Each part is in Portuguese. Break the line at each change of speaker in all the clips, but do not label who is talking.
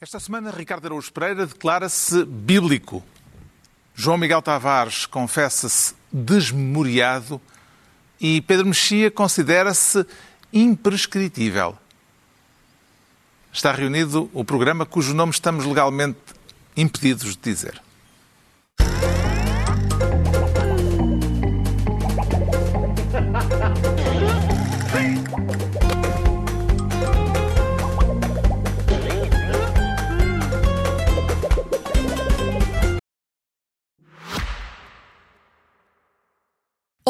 Esta semana, Ricardo Araújo Pereira declara-se bíblico. João Miguel Tavares confessa-se desmemoriado e Pedro Mexia considera-se imprescritível. Está reunido o programa cujo nome estamos legalmente impedidos de dizer.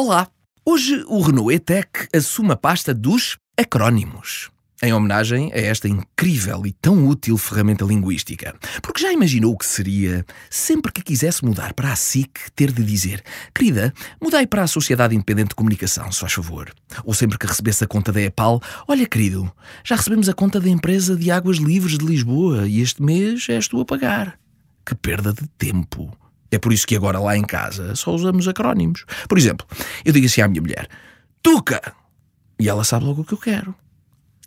Olá! Hoje o Renault E-Tech assume a pasta dos acrónimos. Em homenagem a esta incrível e tão útil ferramenta linguística. Porque já imaginou o que seria, sempre que quisesse mudar para a SIC, ter de dizer: Querida, mudai para a Sociedade Independente de Comunicação, se faz favor. Ou sempre que recebesse a conta da EPAL: Olha, querido, já recebemos a conta da empresa de Águas Livres de Lisboa e este mês és tu a pagar. Que perda de tempo! É por isso que agora lá em casa só usamos acrónimos. Por exemplo, eu digo assim à minha mulher: Tuca! E ela sabe logo o que eu quero.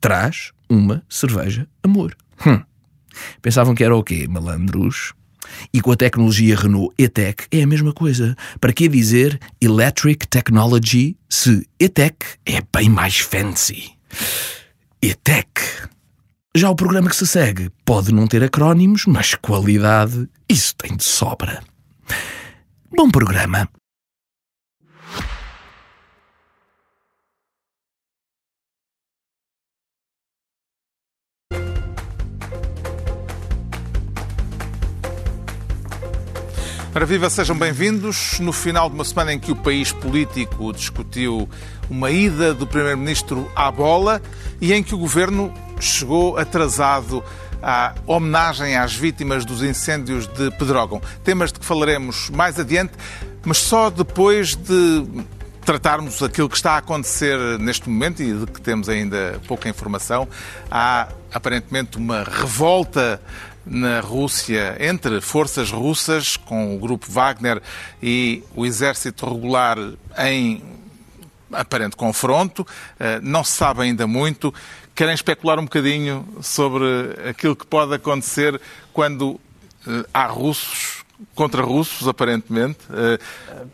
Traz uma cerveja amor. Hum. Pensavam que era o quê, malandros? E com a tecnologia Renault E-Tech é a mesma coisa. Para que dizer Electric Technology se E-Tech é bem mais fancy? E-Tech. Já o programa que se segue pode não ter acrónimos, mas qualidade, isso tem de sobra. Bom programa.
Para viva, sejam bem-vindos. No final de uma semana em que o país político discutiu uma ida do Primeiro-Ministro à bola e em que o governo chegou atrasado à homenagem às vítimas dos incêndios de Pedrógão. Temas de que falaremos mais adiante, mas só depois de tratarmos aquilo que está a acontecer neste momento e de que temos ainda pouca informação. Há aparentemente uma revolta na Rússia entre forças russas, com o grupo Wagner e o exército regular em aparente confronto. Não se sabe ainda muito. Querem especular um bocadinho sobre aquilo que pode acontecer quando há russos contra russos, aparentemente.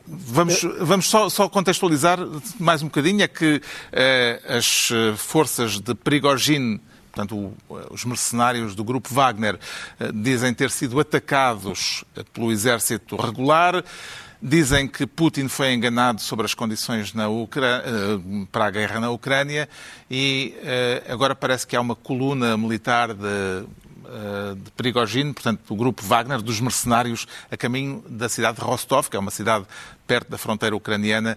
Vamos, vamos só, só, contextualizar mais um bocadinho, é que as forças de Prigogine, portanto, os mercenários do grupo Wagner, dizem ter sido atacados pelo exército regular. Dizem que Putin foi enganado sobre as condições na Ucrânia, para a guerra na Ucrânia e agora parece que há uma coluna militar de de Prigogine, portanto, do grupo Wagner, dos mercenários, a caminho da cidade de Rostov, que é uma cidade perto da fronteira ucraniana,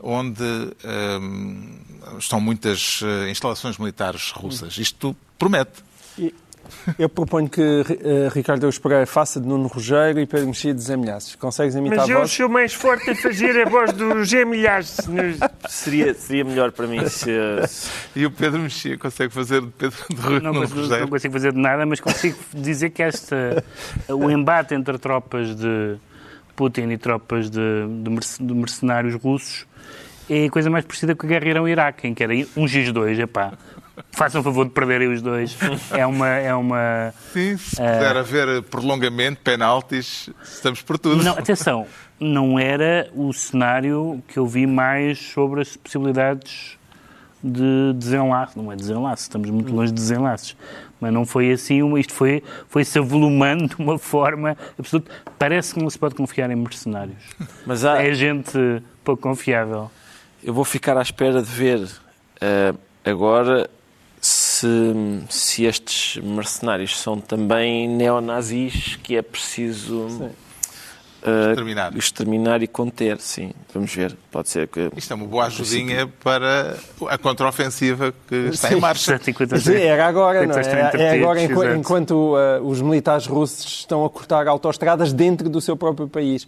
onde um, estão muitas instalações militares russas. Isto promete.
Eu proponho que uh, Ricardo Eus Pereira faça de Nuno Rogério e Pedro Mexia de Zé Milhaços. Consegues imitar
Mas
a voz?
eu sou mais forte a fazer a voz do Zé Milhares.
Seria, seria melhor para mim se...
E o Pedro Mexia consegue fazer de Pedro de Rui
Não,
Nuno
mas
Rogério?
não consigo fazer de nada, mas consigo dizer que esta, o embate entre tropas de Putin e tropas de, de, merce- de mercenários russos é a coisa mais parecida com a guerra Irão-Iraque, em que era um X2, epá, façam o favor de perderem os dois. É uma... É uma
Sim, se puder haver prolongamento, penaltis, estamos por tudo.
Não, atenção, não era o cenário que eu vi mais sobre as possibilidades de desenlace. Não é desenlace, estamos muito longe de desenlaces. Mas não foi assim, isto foi, foi-se avolumando de uma forma absoluta. Parece que não se pode confiar em mercenários.
Mas há,
É gente pouco confiável.
eu vou ficar à espera de ver eh, agora se, se estes mercenários são também neonazis que é preciso eh,
Exterminar.
exterminar e conter. Sim, vamos ver. Pode ser que.
Isto é uma boa ajudinha para a contraofensiva que está em marcha.
150
Sim, era agora, não é?
130
É agora
partidos,
enqu-
exato.
enquanto uh, os militares russos estão a cortar autoestradas dentro do seu próprio país.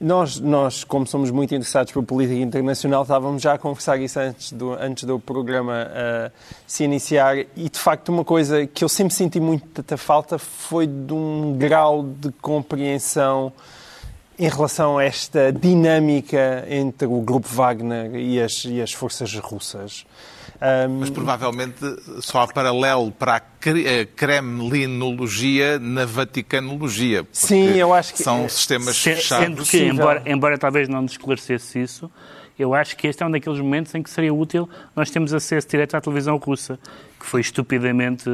Nós, nós, como somos muito interessados por política internacional, estávamos já a conversar isso antes do, antes do programa uh, se iniciar e, de facto, uma coisa que eu sempre senti muita falta foi de um grau de compreensão em relação a esta dinâmica entre o grupo Wagner e as, e as forças russas. Um,
Mas provavelmente só há paralelo para a kremlinologia na vaticanologia.
Sim, eu acho que-
São sistemas
Se-
fechados.
Sendo que, embora, embora talvez não nos esclarecesse isso, eu acho que este é um daqueles momentos em que seria útil nós temos acesso direto à televisão russa, que foi estupidamente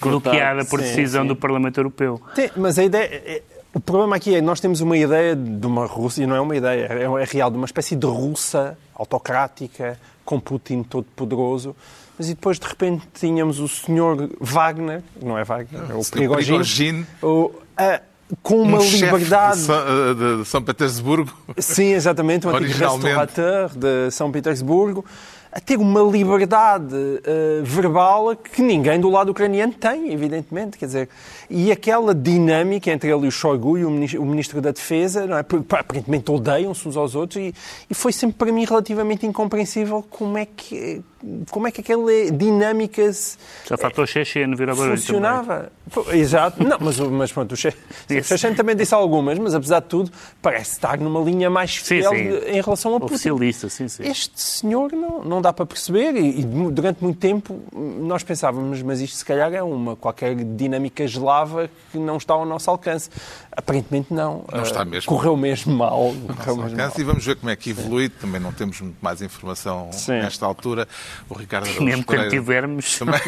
bloqueada por
Sim,
decisão
sim.
do Parlamento Europeu.
Tem, mas a ideia. O problema aqui é que nós temos uma ideia de uma Rússia, e não é uma ideia, é, é real, de uma espécie de russa autocrática, com Putin todo poderoso. Mas e depois, de repente, tínhamos o senhor Wagner, não é Wagner, é o Prigogine, o- a- com uma
um
liberdade.
de São, eh, de São Petersburgo.
Sim, exatamente,
Originalmente.
restaurateur de São Petersburgo, a ter uma liberdade eh, verbal que ninguém do lado ucraniano tem, evidentemente. Quer dizer, e aquela dinâmica entre ele e o Shoigu e o ministro, o ministro da Defesa, não é? Aparentemente odeiam-se uns aos outros, e, e foi sempre para mim relativamente incompreensível como é que, como é que aquela dinâmica se
Só faltou Chechen vir ao barulho
funcionava. Exato. Não, mas, o- mas pronto, o Che- o Chechen também disse algumas, mas apesar de tudo, parece estar numa linha mais
Sim,
fiel
sim.
de- em relação a Putin.
Oficialista, sim, sim.
Este senhor não, não dá para perceber e, e durante muito tempo nós pensávamos, mas isto se calhar é uma qualquer dinâmica eslava que não está ao nosso alcance. Aparentemente não.
Não está
Ah,
mesmo.
Correu mesmo mal. Correu mesmo
alcance, e vamos ver como é que evolui. Também não temos muito mais informação
Sim.
nesta altura. O Ricardo Araújo
Mesmo quando tivermos.
Também.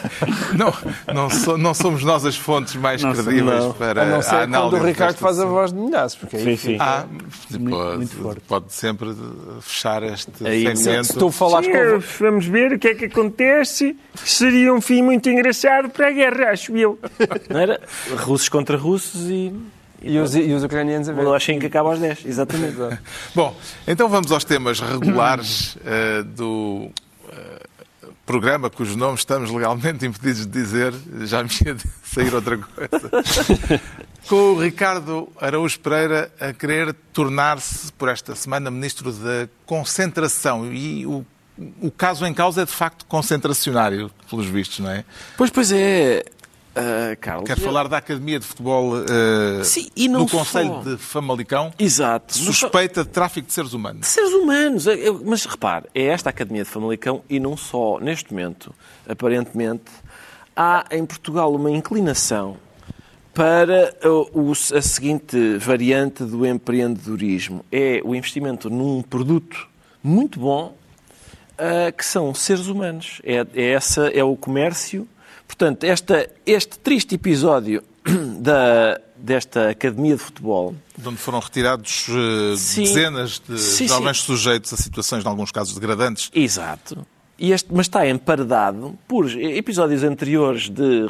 não, não, so- não somos nós as fontes mais
Não
credíveis para
A não
a
ser
análise.
quando o Ricardo faz a voz de milhaços. Porque aí
Sim, sim.
Ah, pode,
muito forte.
pode sempre fechar este
Aí,
segmento.
se tu falares com
Vamos ver o que é que acontece. Seria um fim muito engraçado para a guerra, acho eu.
Não era? Russos contra russos e.
E os, e os ucranianos a ver.
Eu achei que acaba aos 10. Exatamente.
Bom, então vamos aos temas regulares eh, do eh, programa, cujo nome estamos legalmente impedidos de dizer, já me ia sair outra coisa. Com o Ricardo Araújo Pereira a querer tornar-se, por esta semana, Ministro da Concentração. E o, o caso em causa é, de facto, concentracionário, pelos vistos, não é?
Pois, pois é, ah, Carlos.
Quero falar da Academia de Futebol eh,
Sim, e não
do Conselho de Famalicão,
Exato. Só-
suspeita de tráfico de seres humanos.
Seres humanos. Eu- Mas repare, é esta Academia de Famalicão e não só. Neste momento, aparentemente, há em Portugal uma inclinação para uh, o- a seguinte variante do empreendedorismo. É o investimento num produto muito bom uh, que são seres humanos. É, é essa, é o comércio. Portanto, esta, este triste episódio da, desta Academia de Futebol
De onde foram retirados eh,
Sim.
dezenas de
Sim,
jovens
sim.
sujeitos a situações, em alguns casos, degradantes.
Exato. E este, mas está emparedado por episódios anteriores de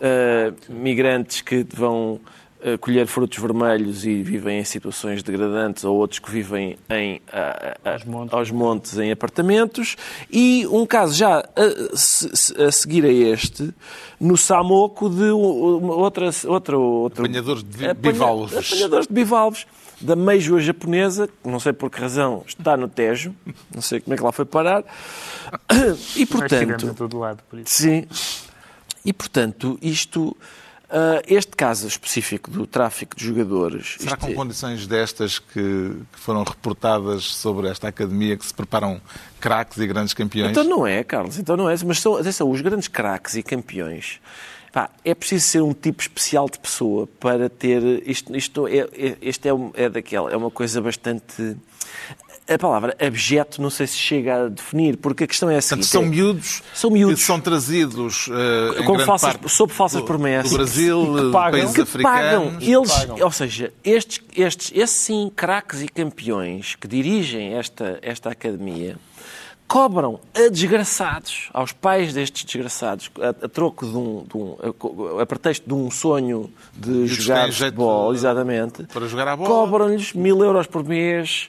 eh, migrantes que vão eh, colher frutos vermelhos e vivem em situações degradantes, ou outros que vivem em,
Aos montes.
aos montes em apartamentos. E um caso já a, a seguir a este, no Samoco, de outra, outra, outra
Apanhadores de vi-
Apanha-
bivalves.
Apanhadores de bivalves. Da Meijoa japonesa, que não sei por que razão está no Tejo, não sei como é que lá foi parar. E, portanto,
todo lado, por isso.
sim. E, portanto, isto, ah, este caso específico do tráfico de jogadores...
Será com
é-
condições destas que, que foram reportadas sobre esta academia que se preparam craques e grandes campeões?
Então não é, Carlos, então não é. Mas são, atenção, os grandes craques e campeões. pá, é preciso ser um tipo especial de pessoa para ter. Isto, isto, é, é, isto é, é daquela, é uma coisa bastante. A palavra abjeto não sei se chega a definir, porque a questão é a
Portanto,
seguinte.
são
é-
miúdos,
São miúdos.
que são trazidos eh, em
Com falsas-
parte
sob falsas
do,
promessas.
do Brasil,
E que
de
pagam.
países
Que
pagam.
africanos.
Eles,
pagam.
ou seja, estes, estes, esses sim, craques e campeões que dirigem esta, esta academia cobram a desgraçados, aos pais destes desgraçados, a, a troco de um, de um- a a, pretexto de um sonho de
eles
jogar futebol, exatamente,
para jogar à bola.
cobram-lhes mil euros por mês.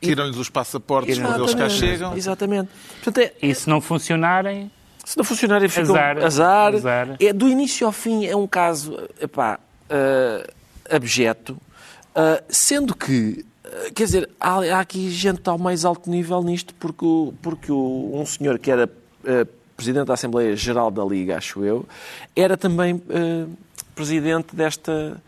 E-
Tiram-lhes os passaportes quando eles cá chegam.
Exatamente. Portanto, é,
E se não funcionarem,
se não funcionar, fica
Azar.
azar.
Azar.
É, do início ao fim é um caso epá, ah, abjeto, ah, sendo que, ah, quer dizer, há, há aqui gente ao mais alto nível nisto, porque, o- porque o- um senhor que era ah, presidente da Assembleia Geral da Liga, acho eu, era também ah, presidente desta.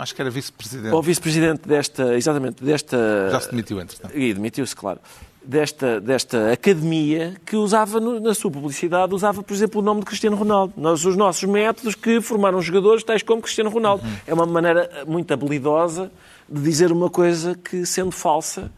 Acho que era vice-presidente.
Ou vice-presidente desta, exatamente, desta...
Já se demitiu, entretanto.
E demitiu-se, claro. Desta, desta academia que usava, no- na sua publicidade, usava, por exemplo, o nome de Cristiano Ronaldo. Nós, os nossos métodos que formaram jogadores tais como Cristiano Ronaldo.
Uhum.
É uma maneira muito habilidosa de dizer uma coisa que, sendo falsa,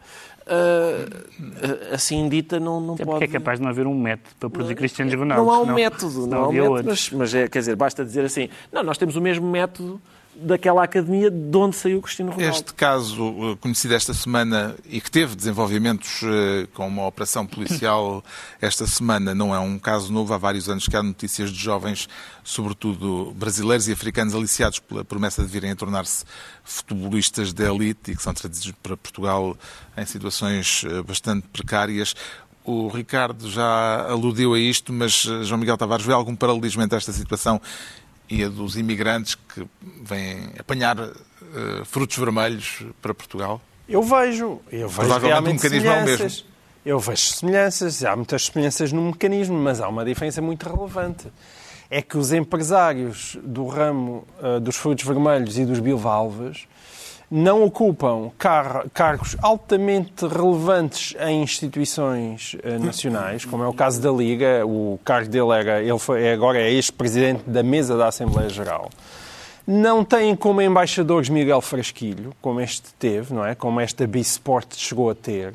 ah, assim dita, não, não
Até
pode...
porque é capaz de não haver um método para produzir Cristianos Ronaldo.
Não há um
senão-
método,
senão
não há um
havia
método,
outro.
mas, mas é, quer dizer, basta dizer assim, não, nós temos o mesmo método daquela academia de onde saiu Cristiano Ronaldo.
Este caso eh, conhecido esta semana e que teve desenvolvimentos eh, com uma operação policial esta semana não é um caso novo. Há vários anos que há notícias de jovens, sobretudo brasileiros e africanos, aliciados pela promessa de virem a tornar-se futebolistas de elite e que são trazidos para Portugal em situações eh, bastante precárias. O Ricardo já aludiu a isto, mas João Miguel Tavares vê algum paralelismo entre esta situação e a dos imigrantes que vêm apanhar eh, frutos vermelhos para Portugal?
Eu vejo. Eu vejo
Provavelmente o mecanismo é o mesmo.
semelhanças. Eu vejo semelhanças. Há muitas semelhanças no mecanismo, mas há uma diferença muito relevante. É que os empresários do ramo ah, dos frutos vermelhos e dos bilvalves não ocupam car- cargos altamente relevantes em instituições eh, nacionais, como é o caso da Liga. O cargo dele era, ele foi, agora é ex-presidente da mesa da Assembleia Geral. Não têm como embaixadores Miguel Frasquilho, como este teve, não é? Como esta Bisport chegou a ter.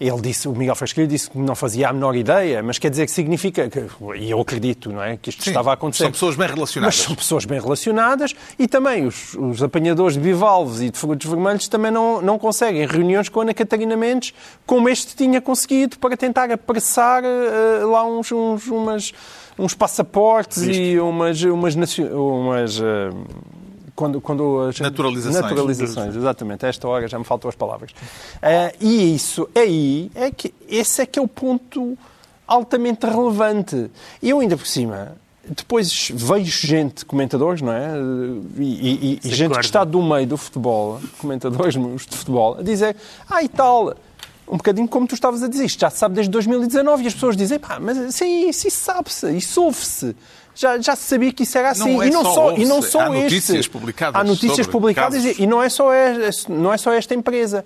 Ele disse, o Miguel Frasquilho disse que não fazia a menor ideia, mas quer dizer que significa, que, e eu acredito, não é? Que isto
Sim,
estava a acontecer.
São pessoas bem
Mas
relacionadas.
são pessoas bem relacionadas e também os, os apanhadores de bivalves e de frutos vermelhos também não, não conseguem reuniões com a Ana Catarina Mendes, como este tinha conseguido, para tentar apressar eh, lá uns, uns, umas, uns passaportes e umas, umas, umas eh, quando, quando as
Naturalizações.
naturalizações, exatamente. A esta hora já me faltam as palavras. Eh, e isso aí é que esse é que é o ponto altamente relevante. E eu ainda por cima depois vejo gente, comentadores, não é? E, e- e
Se
gente
acorda.
que está do meio do futebol, comentadores de futebol, a dizer, ah, e tal, um bocadinho como tu estavas a dizer, isto já se sabe desde 2019 e as pessoas dizem, pá, mas sim, isso, sabe-se, isso ouve-se. Já, já se sabia que isso era assim.
Não é
e não
só
e não só
há
este.
notícias publicadas
Há notícias publicadas
casos.
e, e não é só esta, não é só esta empresa.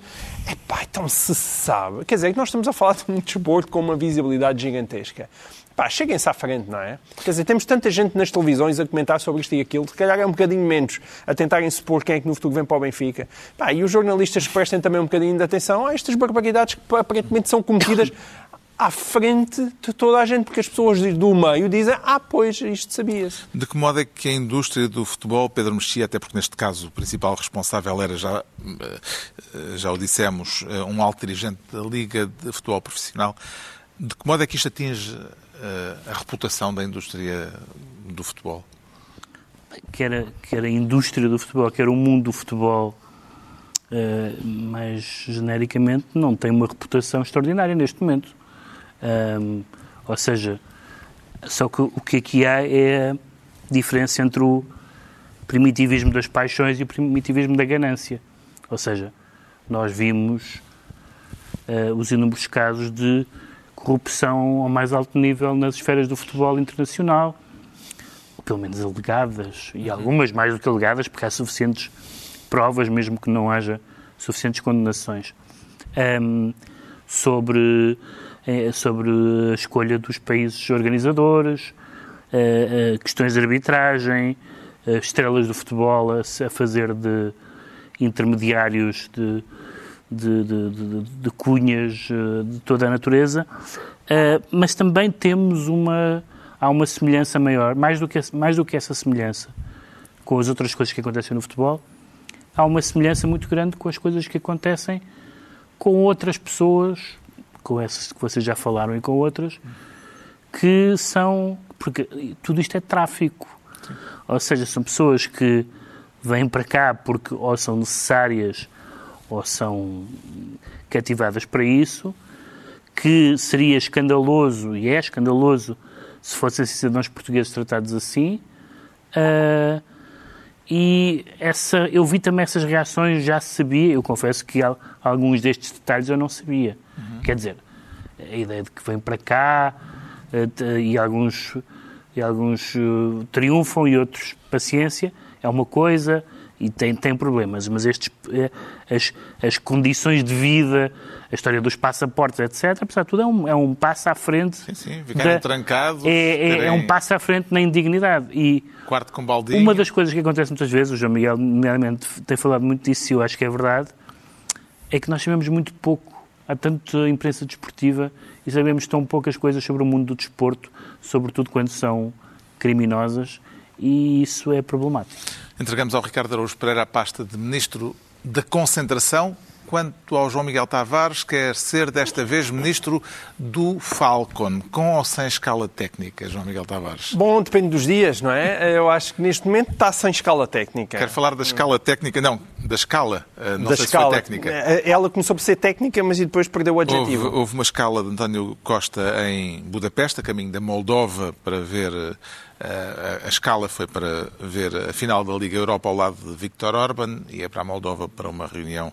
Epá, então se sabe. Quer dizer, que nós estamos a falar de um desporto com uma visibilidade gigantesca. Pá, cheguem-se à frente, não é? Quer dizer, temos tanta gente nas televisões a comentar sobre isto e aquilo, se calhar é um bocadinho menos a tentarem supor quem é que no futuro vem para o Benfica. Pá, e os jornalistas prestem também um bocadinho de atenção a estas barbaridades que aparentemente são cometidas à frente de toda a gente, porque as pessoas do meio dizem, ah, pois, isto sabia-se.
De que modo é que a indústria do futebol, Pedro Mexia, até porque neste caso o principal responsável era, já, eh, já o dissemos, eh, um alto dirigente da Liga de Futebol Profissional, de que modo é que isto atinge a reputação da indústria do futebol?
quer a, quer a indústria do futebol, quer o mundo do futebol, eh, mais genericamente, não tem uma reputação extraordinária neste momento. Ahm, ou seja, só que o que aqui há é a diferença entre o primitivismo das paixões e o primitivismo da ganância. Ou seja, nós vimos eh, os inúmeros casos de corrupção ao mais alto nível nas esferas do futebol internacional, ou pelo menos alegadas, e algumas mais do que alegadas, porque há suficientes provas, mesmo que não haja suficientes condenações, Ahm, sobre, eh, sobre a escolha dos países organizadores, eh, eh, questões de arbitragem, eh, estrelas do futebol a, a fazer de intermediários de, de, de- de- de cunhas eh, de toda a natureza, Eh, mas também temos uma há uma semelhança maior, mais do que mais do que essa semelhança com as outras coisas que acontecem no futebol, há uma semelhança muito grande com as coisas que acontecem com outras pessoas, com essas que vocês já falaram e com outras, que são. Porque tudo isto é tráfico. Ou seja, são pessoas que vêm para cá porque ou são necessárias ou são cativadas para isso, que seria escandaloso, e é escandaloso, se fossem cidadãos portugueses tratados assim. Ah, e essa, eu vi também essas reações, já sabia, eu confesso que al- alguns destes detalhes eu não sabia. Quer dizer, a ideia de que vem para cá eh, e alguns, e alguns eh, triunfam e outros paciência, é uma coisa, e tem, tem problemas, mas estes, eh, as, as condições de vida, a história dos passaportes, etc., apesar de tudo, é um, é um passo à frente.
Sim, sim, ficarem
da-
trancados,
É, é, é um passo à frente na indignidade. E
quarto com baldinho.
uma das coisas que acontece muitas vezes, o João Miguel, nomeadamente, tem falado muito disso e eu acho que é verdade, é que nós sabemos muito pouco. Há tanta imprensa desportiva e sabemos tão poucas coisas sobre o mundo do desporto, sobretudo quando são criminosas, e isso é problemático.
Entregamos ao Ricardo Araújo Pereira a pasta de Ministro da Concentração. Quanto ao João Miguel Tavares, quer ser desta vez Ministro do Falcon, com ou sem escala técnica, João Miguel Tavares?
Bom, depende dos dias, não é? Eu acho que neste momento está sem escala técnica.
Quer falar da escala técnica? Não, da escala. eh, Não
da
sei
escala.
se foi técnica.
Eh, Ela começou por ser técnica, mas e depois perdeu o
Houve,
adjetivo.
houve uma escala de António Costa em Budapeste, a caminho da Moldova, para ver. eh, a, a escala foi para ver a final da Liga Europa ao lado de Viktor Orban e é para a Moldova para uma reunião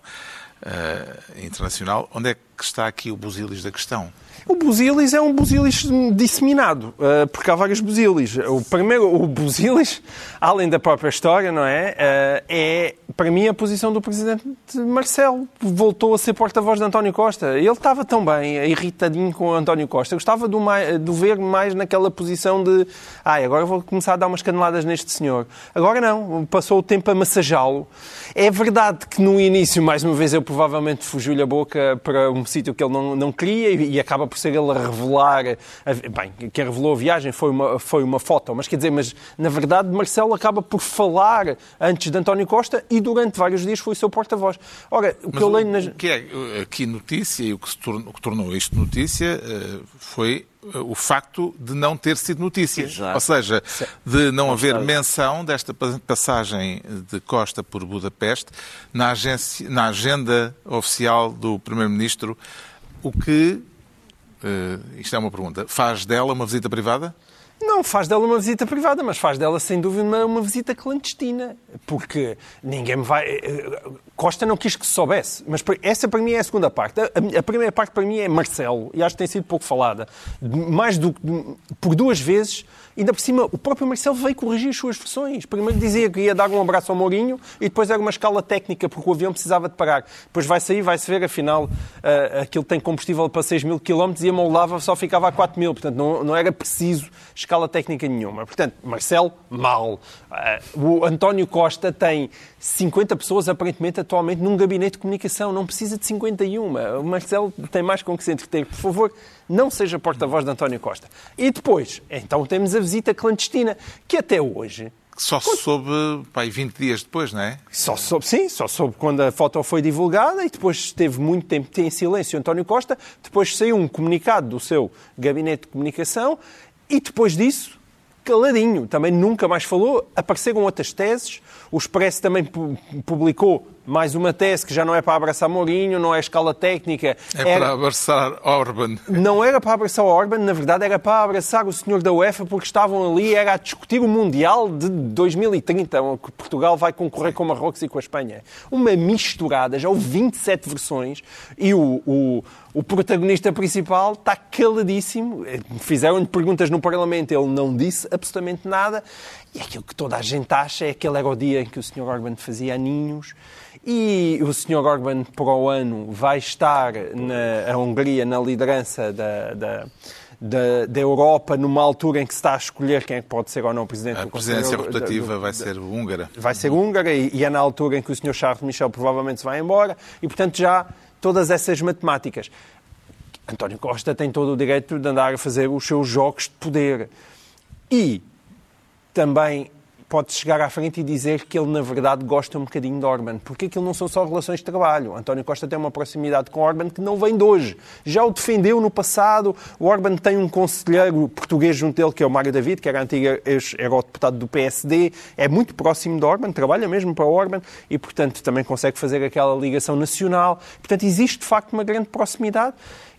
eh, internacional. Onde é que está aqui o busilis da questão?
O busilis é um busilis disseminado, eh, porque há vários busilis. O primeiro, o busilis, além da própria história, não é? Eh, É, para mim, a posição do presidente Marcelo. Voltou a ser porta-voz de António Costa. Ele estava tão bem, irritadinho com António Costa. Gostava de, uma, de ver mais naquela posição de ai, agora vou começar a dar umas caneladas neste senhor. Agora não, passou o tempo a massajá-lo. É verdade que no início, mais uma vez, eu provavelmente fugiu-lhe a boca para um sítio que ele não, não queria e, e acaba por ser ele a revelar. a- bem, quem revelou a viagem foi uma, foi uma foto, mas quer dizer, mas na verdade Marcelo acaba por falar antes de António Costa e durante vários dias foi o seu porta-voz. Ora, o que
Mas
eu
o,
leio nas.
o que é eh, aqui notícia e o que, se tornou, o que tornou isto notícia eh, foi eh, o facto de não ter sido notícia.
Exato.
Ou seja, de não haver menção desta pa- passagem de Costa por Budapeste na, agência, na agenda oficial do Primeiro-Ministro, o que, isto é uma pergunta, faz dela uma visita privada?
Não faz dela uma visita privada, mas faz dela, sem dúvida, uma, uma visita clandestina. Porque ninguém me vai. eh, Costa não quis que se soubesse. Mas essa para mim é a segunda parte. A, a primeira parte para mim é Marcelo, e acho que tem sido pouco falada. Mais do. Por duas vezes. Ainda por cima, o próprio Marcelo veio corrigir as suas versões. Primeiro dizia que ia dar um abraço ao Mourinho e depois era uma escala técnica, porque o avião precisava de parar. Depois vai sair, vai-se ver, afinal, ah, aquilo tem combustível para 6 mil quilómetros e a Moldava só ficava a 4 mil. Portanto, não, não era preciso escala técnica nenhuma. Portanto, Marcelo, mal. Ah, o António Costa tem 50 pessoas, aparentemente, atualmente, num gabinete de comunicação. Não precisa de 51. O Marcelo tem mais com que se entreter. Por favor, não seja porta-voz de António Costa. E depois, então temos a visita clandestina, que até hoje
só se soube pai, 20 dias depois, não é?
só soube, sim, só soube quando a foto foi divulgada e depois esteve muito tempo em silêncio António Costa. Depois saiu um comunicado do seu gabinete de comunicação e depois disso, caladinho, também nunca mais falou. Apareceram outras teses. O Expresso também pu- publicou mais uma tese que já não é para abraçar Mourinho, não é escala técnica.
É
Era-
para abraçar Orban.
não era para abraçar Orban, na verdade era para abraçar o senhor da UEFA porque estavam ali, era a discutir o Mundial de 2030, que Portugal vai concorrer com o Marrocos e com a Espanha. Uma misturada, já houve 27 versões e o, o, o protagonista principal está caladíssimo. Fizeram-lhe perguntas no Parlamento, ele não disse absolutamente nada. E aquilo que toda a gente acha é que aquele era o dia em que o senhor Orban fazia aninhos e o Sr. Orban, para o ano, vai estar na a Hungria na liderança da, da, da, da Europa numa altura em que se está a escolher quem é que pode ser ou não presidente
A
do Conselho
presidência
Euro-
rotativa
do-
vai ser húngara.
vai ser húngara e, e é na altura em que o Sr. Charles Michel provavelmente se vai embora e, portanto, já todas essas matemáticas. António Costa tem todo o direito de andar a fazer os seus jogos de poder. E também pode chegar à frente e dizer que ele, na verdade, gosta um bocadinho de Orban. Porque aquilo não são só relações de trabalho. António Costa tem uma proximidade com Orban que não vem de hoje. Já o defendeu no passado. O Orban tem um conselheiro português junto dele, que é o Mário David, que era antigo eurodeputado do PSD. É muito próximo de Orban, trabalha mesmo para Orban e, portanto, também consegue fazer aquela ligação nacional. Portanto, existe, de facto, uma grande proximidade.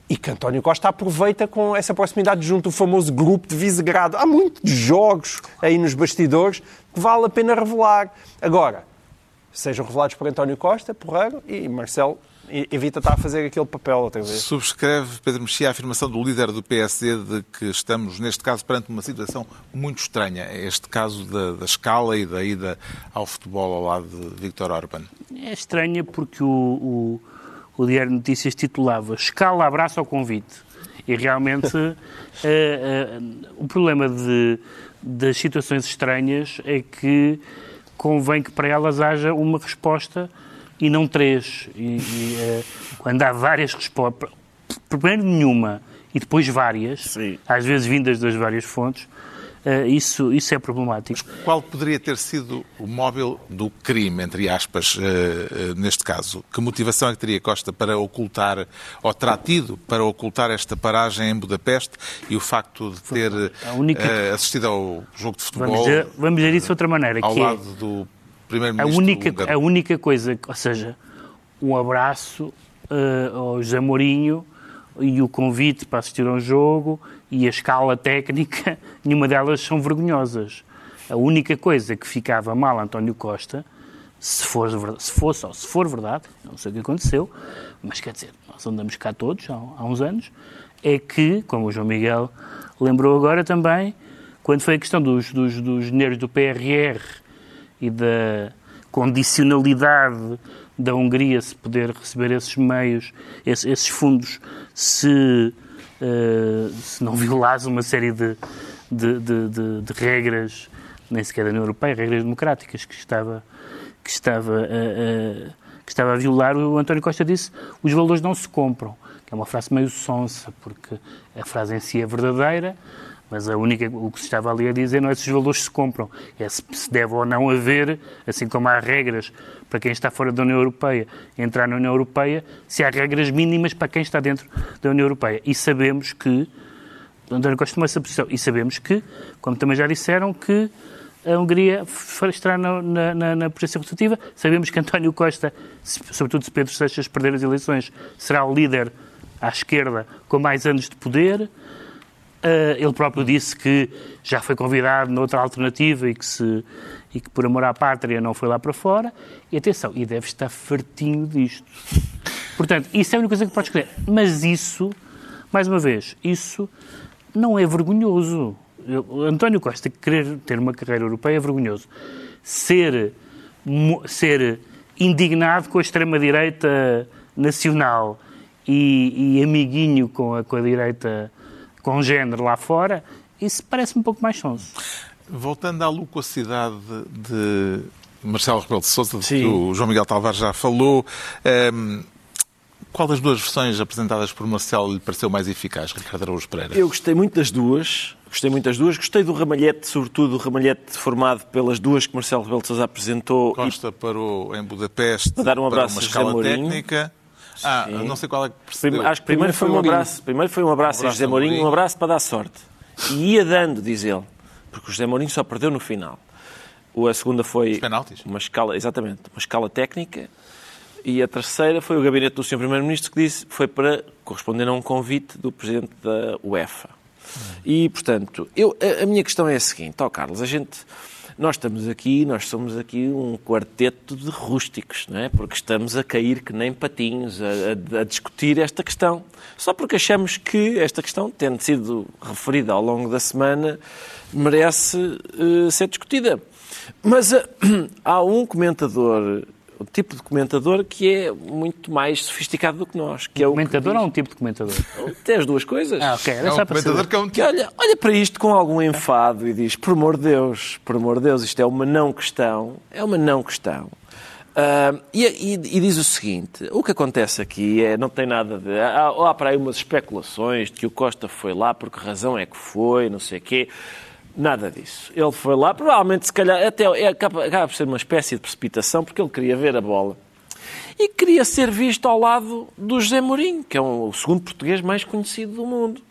E que António Costa aproveita com essa proximidade junto ao famoso grupo de Visegrado. Há muitos jogos aí nos bastidores que vale a pena revelar. Agora, sejam revelados por António Costa, Porreiro, e Marcelo evita estar a fazer aquele papel outra vez.
Subscreve, Pedro Mexia, a afirmação do líder do PSD de que estamos, neste caso, perante uma situação muito estranha. Este caso da, da escala e da ida ao futebol ao lado de Viktor Orban.
É estranha porque o, o, o Diário de Notícias titulava Escala, abraço ao convite. E realmente uh, uh, o problema de, das situações estranhas é que convém que para elas haja uma resposta e não três. E, e, uh, quando há várias respostas, primeiro nenhuma e depois várias,
Sim.
às vezes vindas das várias fontes, isso, isso é problemático.
Qual poderia ter sido o móvel do crime, entre aspas, uh, neste caso? Que motivação é que teria Costa para ocultar, ou terá tido para ocultar esta paragem em Budapeste e o facto de ter única... assistido ao jogo de futebol?
Vamos dizer, vamos dizer isso de outra maneira.
Ao
que
lado
é...
do
a
Primeiro-Ministro
única, a única coisa, ou seja, um abraço uh, ao José Mourinho e o convite para assistir a um jogo e a escala técnica, nenhuma delas são vergonhosas. A única coisa que ficava mal a António Costa, se, for, se fosse ou se for verdade, não sei o que aconteceu, mas quer dizer, nós andamos cá todos há, há uns anos, é que, como o João Miguel lembrou agora também, quando foi a questão dos, dos, dos dinheiros do PRR e da condicionalidade da Hungria se poder receber esses meios, esses, esses fundos, se, se não violasse uma série de, de, de, de, de regras, nem sequer da União Europeia, regras democráticas que estava, que estava, uh, uh, que estava a violar, o António Costa disse os valores não se compram, que é uma frase meio sonsa, porque a frase em si é verdadeira, mas a única, o que se estava ali a dizer não é se os valores se compram, é se, se deve ou não haver, assim como há regras para quem está fora da União Europeia entrar na União Europeia, se há regras mínimas para quem está dentro da União Europeia. E sabemos que, António Costa tomou essa posição, e sabemos que, como também já disseram, que a Hungria estará na, na, na, presidência rotativa. Sabemos que António Costa, sobretudo se Pedro Seixas perder as eleições, será o líder à esquerda com mais anos de poder. Uh, ele próprio disse que já foi convidado noutra alternativa e que, se, e que por amor à pátria não foi lá para fora. E atenção, e deve estar fartinho disto. Portanto, isso é a única coisa que pode escolher. Mas isso, mais uma vez, isso não é vergonhoso. Eu, António Costa querer ter uma carreira europeia é vergonhoso. Ser, ser indignado com a extrema-direita nacional e, e amiguinho com a, com a direita com género lá fora, isso parece um pouco mais sonso.
Voltando à loquacidade de Marcelo Rebelo de Sousa, que o João Miguel Tavares já falou, um, ehm, qual das duas versões apresentadas por Marcelo lhe pareceu mais eficaz, Ricardo Araújo Pereira?
Eu gostei muito das duas. Gostei muito das duas. Gostei do ramalhete, sobretudo o ramalhete formado pelas duas que Marcelo Rebelo de Sousa apresentou.
Costa e... parou em Budapeste
para dar um abraço
para uma escala técnica. Ah, Sim. não sei qual é que
percebeu. Acho que primeiro, foi um abraço, primeiro foi um abraço, um abraço a José Mourinho, um abraço para dar sorte. E ia dando, diz ele, porque o José Mourinho só perdeu no final. A segunda foi uma escala, exatamente, uma escala técnica. E a terceira foi o gabinete do Sr. Primeiro-Ministro que disse foi para corresponder a um convite do Presidente da UEFA. E, portanto, eu, a, a minha questão é a seguinte, ó oh, Carlos, a gente nós estamos aqui, nós somos aqui um quarteto de rústicos, não é? Porque estamos a cair que nem patinhos a, a, a discutir esta questão. Só porque achamos que esta questão, tendo sido referida ao longo da semana, merece uh, ser discutida. Mas uh, há um comentador o tipo de comentador que é muito mais sofisticado do que nós. Que
um
é o
comentador ou um tipo de comentador?
Tem as duas coisas.
Ah, ok.
É um comentador que é um
que olha, olha para isto com algum enfado e diz, por amor de Deus, por amor de Deus, isto é uma não questão, é uma não questão. Uh, e, e, e, diz o seguinte: o que acontece aqui é, não tem nada de. Há, há para aí umas especulações de que o Costa foi lá, por que razão é que foi, não sei o quê. Nada disso. Ele foi lá, provavelmente, se calhar, até é, acaba, acaba por ser uma espécie de precipitação, porque ele queria ver a bola. E queria ser visto ao lado do José Mourinho, que é um, o segundo português mais conhecido do mundo.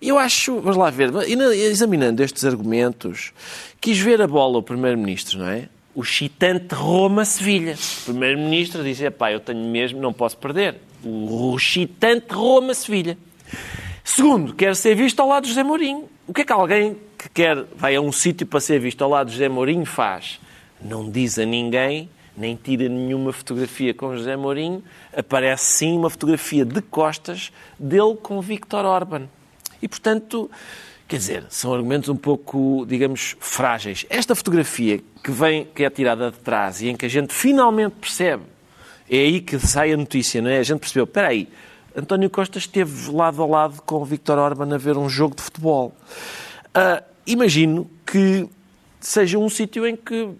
Eu acho, vamos lá ver, examinando estes argumentos, quis ver a bola o Primeiro-Ministro, não é? O chitante Roma-Sevilha. O Primeiro-Ministro disse, pá, eu tenho mesmo, não posso perder. O chitante Roma-Sevilha. Segundo, quer ser visto ao lado de José Mourinho. O que é que alguém que quer vai a um sítio para ser visto ao lado de José Mourinho faz? Não diz a ninguém nem tira nenhuma fotografia com José Mourinho, aparece sim uma fotografia de costas dele com Viktor Orban. E, portanto, quer dizer, são argumentos um pouco, digamos, frágeis. Esta fotografia que vem, que é tirada de trás e em que a gente finalmente percebe, é aí que sai a notícia, não é? A gente percebeu, espera aí, António Costa esteve lado a lado com o Viktor Orban a ver um jogo de futebol. Uh, imagino que seja um sítio em que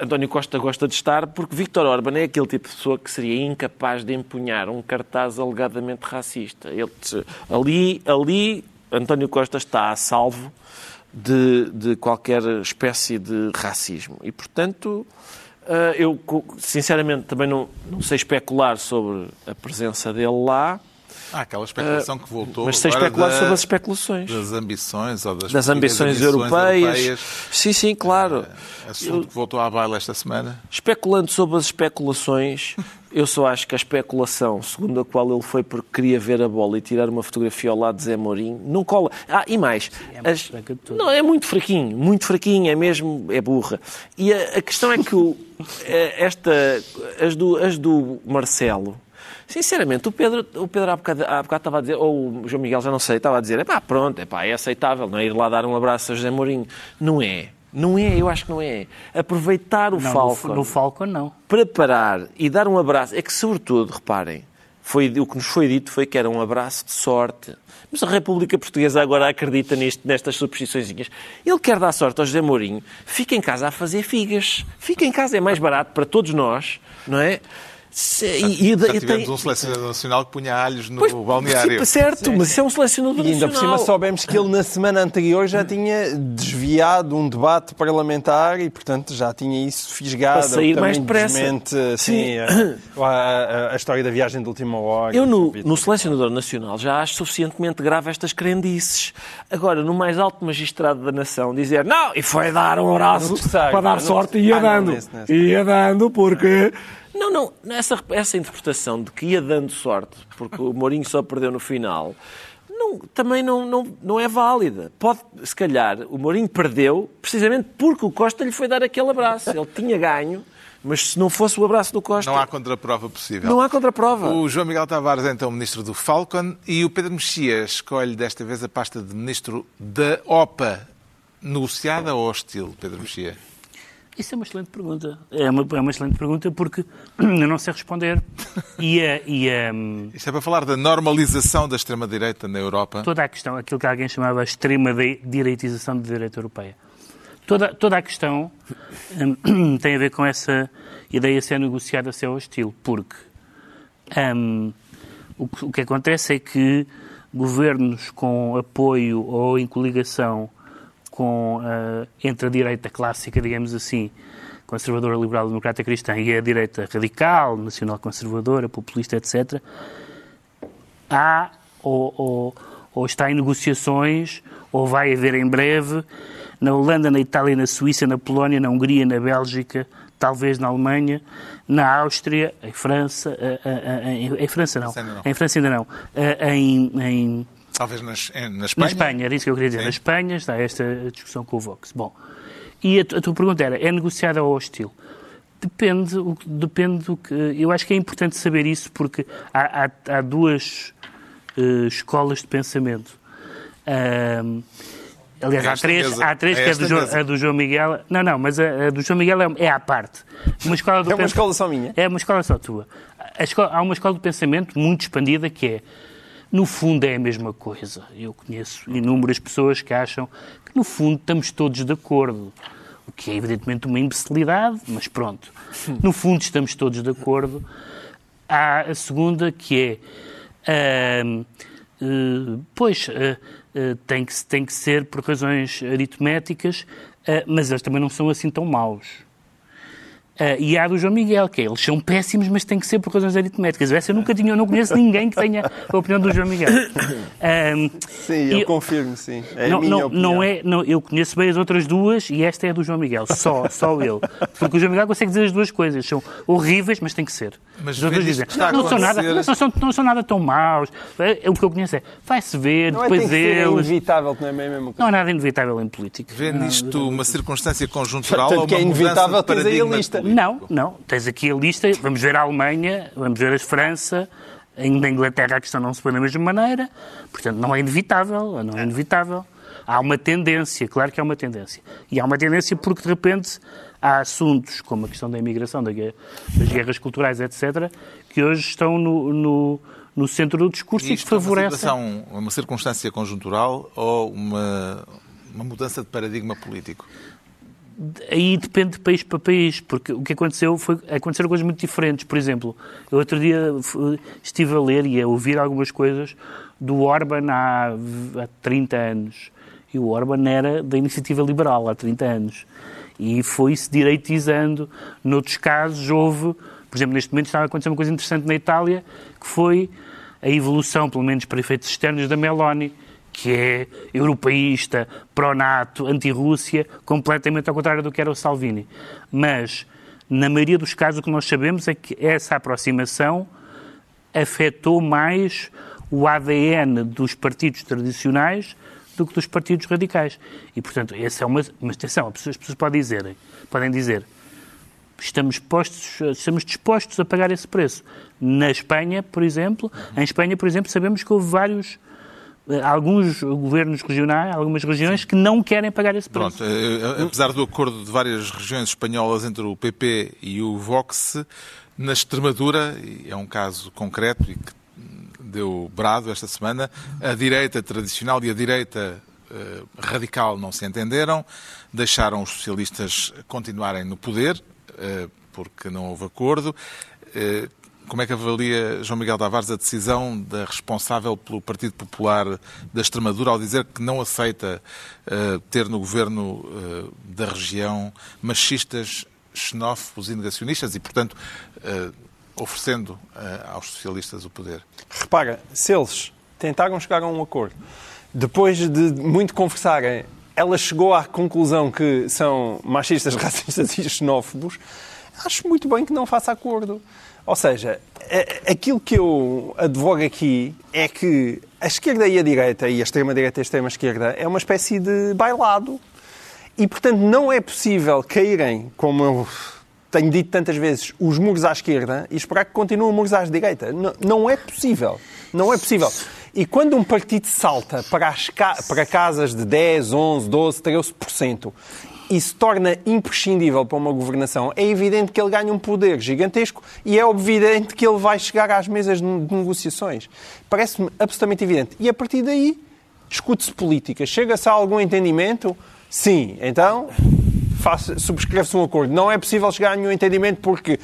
António Costa gosta de estar, porque Viktor Orban é aquele tipo de pessoa que seria incapaz de empunhar um cartaz alegadamente racista. Ele, ali, ali, António Costa está a salvo de, de qualquer espécie de racismo. E, portanto, ah, eu, sinceramente, também não, não sei especular sobre a presença dele lá.
Há aquela especulação uh, que voltou.
Mas sem especular da, sobre as especulações.
Das ambições ou das,
das ambições, europeias. europeias. Sim, sim, claro.
É, assunto eu, que voltou à baila esta semana.
Especulando sobre as especulações, eu só acho que a especulação, segundo a qual ele foi porque queria ver a bola e tirar uma fotografia ao lado de Zé Mourinho, não cola. Ah, e mais. Sim, é as... Não, é muito fraquinho, muito fraquinho, é mesmo, é burra. E a, a questão é que o, eh, esta, as do, as do Marcelo Sinceramente, o Pedro, o Pedro há, bocado, há bocado estava a dizer, ou o João Miguel já não sei, estava a dizer, é pá, pronto, é pá, é aceitável, não é ir lá dar um abraço a José Mourinho. Não é. Não é, eu acho que não é. Aproveitar o
não,
Falcon.
No, no Falcon, não.
Preparar e dar um abraço. É que, sobretudo, reparem, foi, o que nos foi dito foi que era um abraço de sorte. Mas a República Portuguesa agora acredita nisto, nestas superstições. Ele quer dar sorte ao José Mourinho, fica em casa a fazer figas. Fica em casa, é mais barato para todos nós, não é?
Se, e, já, já tivemos tem... um selecionador nacional que punha alhos no pois, balneário.
Certo, mas isso é um selecionador nacional.
E ainda por cima soubemos que ele na semana anterior já tinha desviado um debate parlamentar e, portanto, já tinha isso fisgado.
Para sair mais depressa.
Sim, a, a, a, história da viagem de última hora.
Eu, no, no selecionador nacional, já acho suficientemente grave estas crendices. Agora, no mais alto magistrado da nação, dizer não, e foi dar um abraço para dar sorte e ia ah, dando. Ia dando, porque não, não. Essa, essa interpretação de que ia dando sorte, porque o Mourinho só perdeu no final, não, também não, não, não é válida. Pode, se calhar, o Mourinho perdeu precisamente porque o Costa lhe foi dar aquele abraço. Ele tinha ganho. Mas se não fosse o abraço do Costa.
Não há contraprova possível.
Não há contraprova.
O João Miguel Tavares é então ministro do Falcon e o Pedro Mexia escolhe desta vez a pasta de ministro da OPA. Negociada ou hostil, Pedro Mexia?
Isso é uma excelente pergunta. É uma, é uma excelente pergunta porque eu não sei responder. E, a, e a,
Isto é para falar da normalização da extrema-direita na Europa?
Toda a questão, aquilo que alguém chamava a extrema-direitização da direita europeia. Toda, toda a questão um, tem a ver com essa ideia de ser negociada, ser hostil, porque um, o, que, o que acontece é que governos com apoio ou em coligação com, uh, entre a direita clássica, digamos assim, conservadora, liberal, democrata cristã, e a direita radical, nacional conservadora, populista, etc., há ou, ou, ou, está em negociações, ou vai haver em breve, na Holanda, na Itália, na Suíça, na Polónia, na Hungria, na Bélgica, talvez na Alemanha, na Áustria, em França, em, em, em França não, em França ainda não, em
Talvez nas, na Espanha?
Na Espanha, era isso que eu queria dizer. Sim. Na Espanha está esta discussão com o Vox. Bom, e a, a tua pergunta era, é negociada ou hostil? Depende, o, depende do que... Eu acho que é importante saber isso porque há, há, há duas uh, escolas de pensamento. Um, Aliás, há três, há três que é do, João, a do João Miguel. Não, não, mas a, a do João Miguel é, é à parte.
Uma escola do é uma escola só minha?
É uma escola só tua. Escola, há uma escola de pensamento muito expandida que é no fundo é a mesma coisa. Eu conheço inúmeras pessoas que acham que, no fundo, estamos todos de acordo. O que é, evidentemente, uma imbecilidade, mas pronto. No fundo, estamos todos de acordo. Há a segunda, que é. Uh, uh, pois, uh, tem, que, tem que ser por razões aritméticas, mas eles também não são assim tão maus. Uh, e há do João Miguel, que é, eles são péssimos, mas tem que ser por razões aritméticas. Essa eu nunca tinha, eu não conheço ninguém que tenha a opinião do João Miguel.
Um, sim, eu, eu, confirmo, sim. É
não,
a minha
não, não é, não, eu conheço bem as outras duas e esta é a do João Miguel, só, só ele. Porque o João Miguel consegue dizer as duas coisas, são horríveis, mas tem que ser.
Mas dizem,
não, não, são nada, não, são, não são nada tão maus. É, o que eu conheço é, vai-se ver,
não
depois
é,
eles...
É inevitável, não é mesmo
Não há nada inevitável em política.
Vê nisto uma circunstância conjuntural ou
que
uma
é inevitável
de paradigma
Não, não. Tens aqui a lista, vamos ver a Alemanha, vamos ver a França, na Inglaterra a questão não se põe da mesma maneira, portanto não é inevitável, não é inevitável. Há uma tendência, claro que há uma tendência. E há uma tendência porque de repente há assuntos como a questão da imigração, das guerras culturais, etc., que hoje estão no, no, no centro do discurso e,
isto
que favorecem.
É uma, situação, uma circunstância conjuntural ou uma, uma mudança de paradigma político?
Aí depende de país para país, porque o que aconteceu foi aconteceram coisas muito diferentes. Por exemplo, eu outro dia estive a ler e a ouvir algumas coisas do Orban há, há 30 anos. E o Orban era da iniciativa liberal há 30 anos. E foi-se direitizando. Noutros casos houve, por exemplo, neste momento está a acontecer uma coisa interessante na Itália, que foi a evolução, pelo menos para efeitos externos, da Meloni que é europeísta, pró-NATO, anti-Rússia, completamente ao contrário do que era o Salvini. Mas, na maioria dos casos, o que nós sabemos é que essa aproximação afetou mais o ADN dos partidos tradicionais do que dos partidos radicais. E, portanto, essa é uma, uma atenção, as pessoas, as pessoas podem dizer, podem dizer estamos, postos, estamos dispostos a pagar esse preço. Na Espanha, por exemplo, em Espanha, por exemplo, sabemos que houve vários alguns governos regionais, algumas regiões Sim. que não querem pagar esse preço.
Pronto, eh, eh, apesar do acordo de várias regiões espanholas entre o PP e o Vox, na Extremadura, é um caso concreto e que deu brado esta semana, a direita tradicional e a direita uh, radical não se entenderam, deixaram os socialistas continuarem no poder, uh, porque não houve acordo. Uh, como é que avalia João Miguel Tavares a decisão da responsável pelo Partido Popular da Extremadura ao dizer que não aceita uh, ter no governo uh, da região machistas, xenófobos e negacionistas e, portanto, uh, oferecendo aos socialistas o poder?
Repara, se eles tentaram chegar a um acordo, depois de muito conversarem, ela chegou à conclusão que são machistas, racistas e xenófobos, acho muito bem que não faça acordo. Ou seja, aquilo que eu advogo aqui é que a esquerda e a direita, e a extrema-direita e a extrema-esquerda, é uma espécie de bailado. E, portanto, não é possível caírem, como eu tenho dito tantas vezes, os muros à esquerda e esperar que continuem os muros à direita. Não, não é possível. Não é possível. E quando um partido salta para, as ca para casas de 10, 11, 12, 13% e se torna imprescindível para uma governação, é evidente que ele ganha um poder gigantesco e é evidente que ele vai chegar às mesas de negociações. Parece-me absolutamente evidente. E a partir daí, discute-se política. Chega-se a algum entendimento? Sim. Então, subscreve-se um acordo. Não é possível chegar a nenhum entendimento porque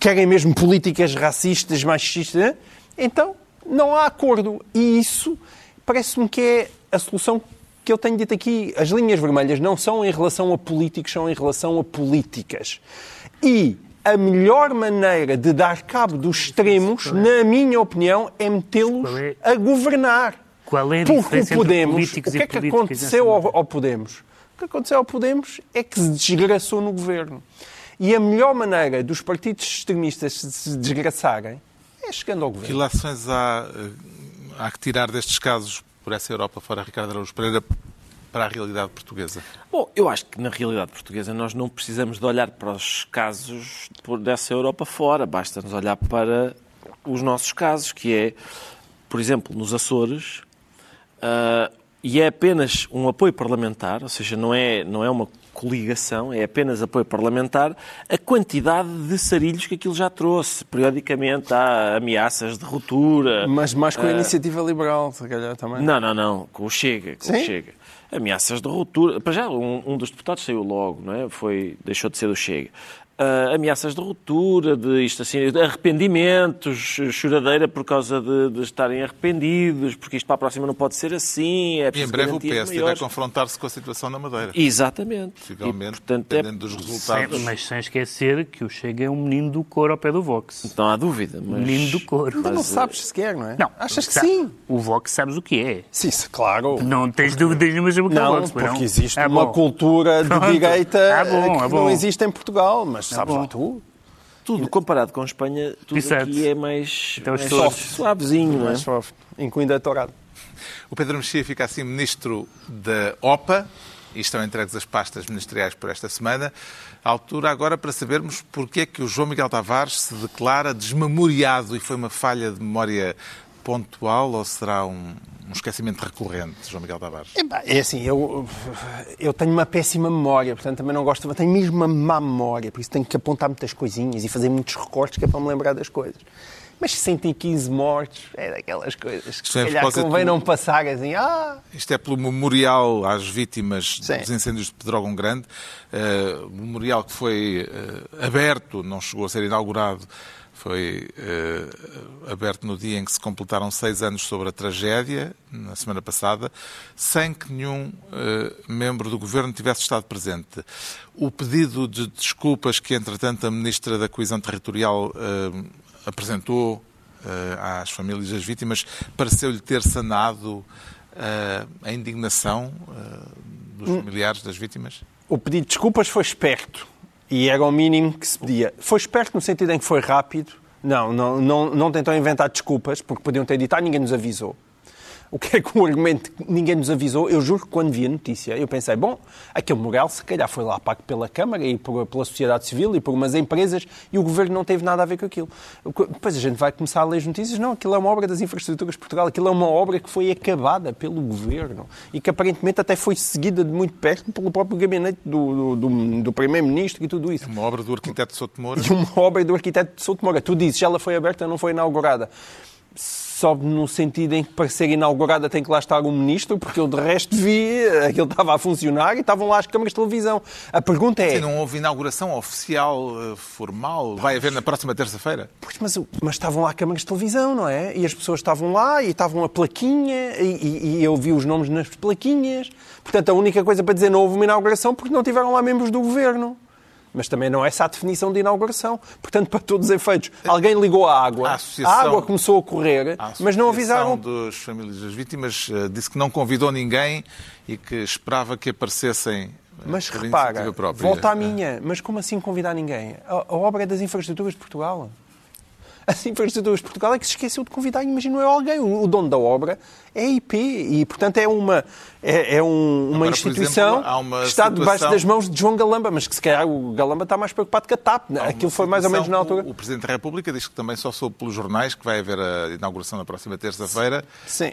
querem mesmo políticas racistas, machistas. Então, não há acordo. E isso parece-me que é a solução que eu tenho dito aqui, as linhas vermelhas não são em relação a políticos, são em relação a políticas. E a melhor maneira de dar cabo dos extremos, na minha opinião, é metê-los é- a governar.
Qual é a Porque o Podemos,
o que é que aconteceu ao, ao Podemos? O que aconteceu ao Podemos é que se desgraçou no governo. E a melhor maneira dos partidos extremistas se desgraçarem é chegando ao governo.
Que lações há, eh, há que tirar destes casos por essa Europa fora Ricardo Araújo Pereira para a realidade portuguesa?
Bom, eu acho que na realidade portuguesa nós não precisamos de olhar para os casos dessa Europa fora, basta-nos olhar para os nossos casos, que é, por exemplo, nos Açores, uh, e é apenas um apoio parlamentar, ou seja, não é, não é uma coligação, é apenas apoio parlamentar, a quantidade de sarilhos que aquilo já trouxe. Periodicamente há ameaças de ruptura.
Mas mais com a uh... iniciativa liberal, se calhar também.
Não, não, não, com o Chega. Com Sim? o Chega. Ameaças de ruptura. Para já, um, um, dos deputados saiu logo, não é? Foi, deixou de ser do Chega uh, ameaças de ruptura, de isto assim, arrependimentos, choradeira por causa de, de, estarem arrependidos, porque isto para a próxima não pode ser assim. É
e em breve o PS vai confrontar-se com a situação na Madeira.
Exatamente.
Possivelmente, e, portanto, é dependendo é... dos resultados.
mas sem esquecer que o Chega é um menino do coro ao pé do Vox.
Não há dúvida. Mas...
Menino do coro.
Mas não sabes sequer, não é?
Não.
Achas que sim?
O Vox sabes o que é.
Sim, claro.
Não tens dúvidas nenhuma sobre o que é o Vox.
Porque não, existe ah, uma cultura de direita ah, bom, que ah, não existe em Portugal, mas sabes lá tu.
Tudo comparado com a Espanha, tudo aqui é mais,
então,
mais soft, suavezinho,
mais soft, incluindo a Torado.
O Pedro Mexia fica assim ministro da OPA, e estão entregues as pastas ministeriais por esta semana. A altura agora para sabermos porque é que o João Miguel Tavares se declara desmemoriado e foi uma falha de memória pontual ou será um, um esquecimento recorrente, João Miguel Tavares?
É assim, eu, eu tenho uma péssima memória, portanto também não gosto, tenho mesmo uma má memória, por isso tenho que apontar muitas coisinhas e fazer muitos recortes que é para me lembrar das coisas. Mas 115 mortos é daquelas coisas que se
Isto é a
calhar convém
do-
não passar assim, ah,
Isto é pelo memorial às vítimas
Sim.
dos incêndios de Pedrógão Grande. O memorial que foi eh, aberto, não chegou a ser inaugurado, foi eh, aberto no dia em que se completaram seis anos sobre a tragédia, na semana passada, sem que nenhum eh, membro do governo tivesse estado presente. O pedido de desculpas que, entretanto, a Ministra da Coesão Territorial eh, apresentou às famílias das vítimas, pareceu-lhe ter sanado a indignação dos familiares das vítimas?
o pedido de desculpas foi esperto e era o mínimo que se pedia. Foi esperto no sentido em que foi rápido. Não, não, não, não tentou inventar desculpas, porque podiam ter dito, ah, ninguém nos avisou. O que é que o argumento que ninguém nos avisou? Eu juro que quando vi a notícia, eu pensei, bom, aquele Morel se calhar foi lá pago pela Câmara e por- pela sociedade civil e por umas empresas e o Governo não teve nada a ver com aquilo. Depois a gente vai começar a ler as notícias, não, aquilo é uma obra das infraestruturas de Portugal, aquilo é uma obra que foi acabada pelo Governo e que aparentemente até foi seguida de muito perto pelo próprio gabinete do, do, do- do Primeiro-Ministro e tudo isso.
Uma obra do arquiteto Souto Moura?
E uma obra do arquiteto de Souto Moura. Tu dizes, ela foi aberta, não foi inaugurada. Só no sentido em que para ser inaugurada tem que lá estar um ministro, porque eu de resto vi, aquilo estava a funcionar e estavam lá as câmaras de televisão. A pergunta é,
Sim, não houve inauguração oficial, eh, formal. Vai haver na próxima terça-feira?
Pois, mas, mas estavam lá câmaras de televisão, não é? E as pessoas estavam lá e estavam a plaquinha e, e- e eu vi os nomes nas plaquinhas. Portanto, a única coisa para dizer não houve uma inauguração porque não tiveram lá membros do governo. Mas também não é essa a definição de inauguração. Portanto, para todos os efeitos, alguém ligou a água,
A
a, água começou a correr,
A
mas não avisaram.
das famílias das vítimas eh, disse que não convidou ninguém e que esperava que aparecessem eh,
Mas repara, volta à
Eh,
minha, mas como assim convidar ninguém? A, a obra é das infraestruturas de Portugal. As infraestruturas de Portugal é que se esqueceu de convidar, imagina, não é alguém. O, dono da obra é a IP e, portanto, é uma, é, é um- uma
Agora,
instituição
exemplo, uma
que está debaixo
situação-
das mãos de João Galamba, mas que se calhar o Galamba está mais preocupado que a TAP. né? Aquilo foi mais ou menos na altura.
O, o Presidente da República diz que também só soube pelos jornais que vai haver a inauguração na próxima terça-feira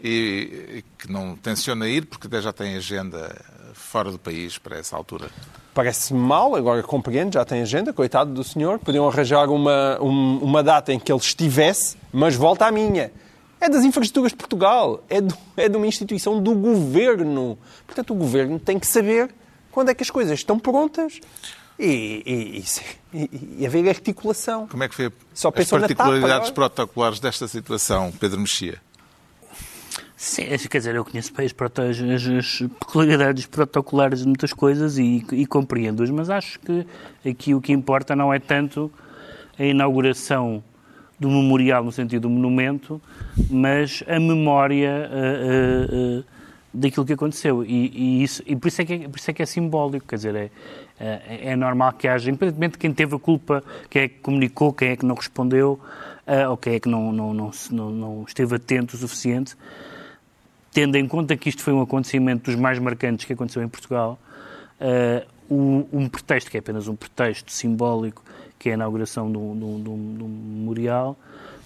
e, e que não tenciona ir porque até já tem agenda fora do país para essa altura.
Parece-me mal, agora compreendo, já tem agenda, coitado do senhor. Podiam arranjar uma, um- uma data em que ele estivesse, mas volta à minha. É das infraestruturas de Portugal, é, do- é de uma instituição do governo. Portanto, o governo tem que saber quando é que as coisas estão prontas e, e, e e- haver articulação.
Como é que foi
Só
as particularidades protocolares desta situação, Pedro Mexia?
Sim, quer dizer, eu conheço bem as, as- as- peculiaridades protocolares de muitas coisas e, e compreendo-as, mas acho que aqui o que importa não é tanto a inauguração do memorial no sentido do monumento, mas a memória ah, ah, ah, daquilo que aconteceu. E, e isso, e por, isso é que é, por isso é que é simbólico, quer dizer, é, é, é normal que haja, independentemente de quem teve a culpa, quem é que comunicou, quem é que não respondeu, ou quem é que não, não, não, não, não esteve atento o suficiente, tendo em conta que isto foi um acontecimento dos mais marcantes que aconteceu em Portugal, o- um pretexto, que é apenas um pretexto simbólico, que é a inauguração de um, de um- de um- de um memorial,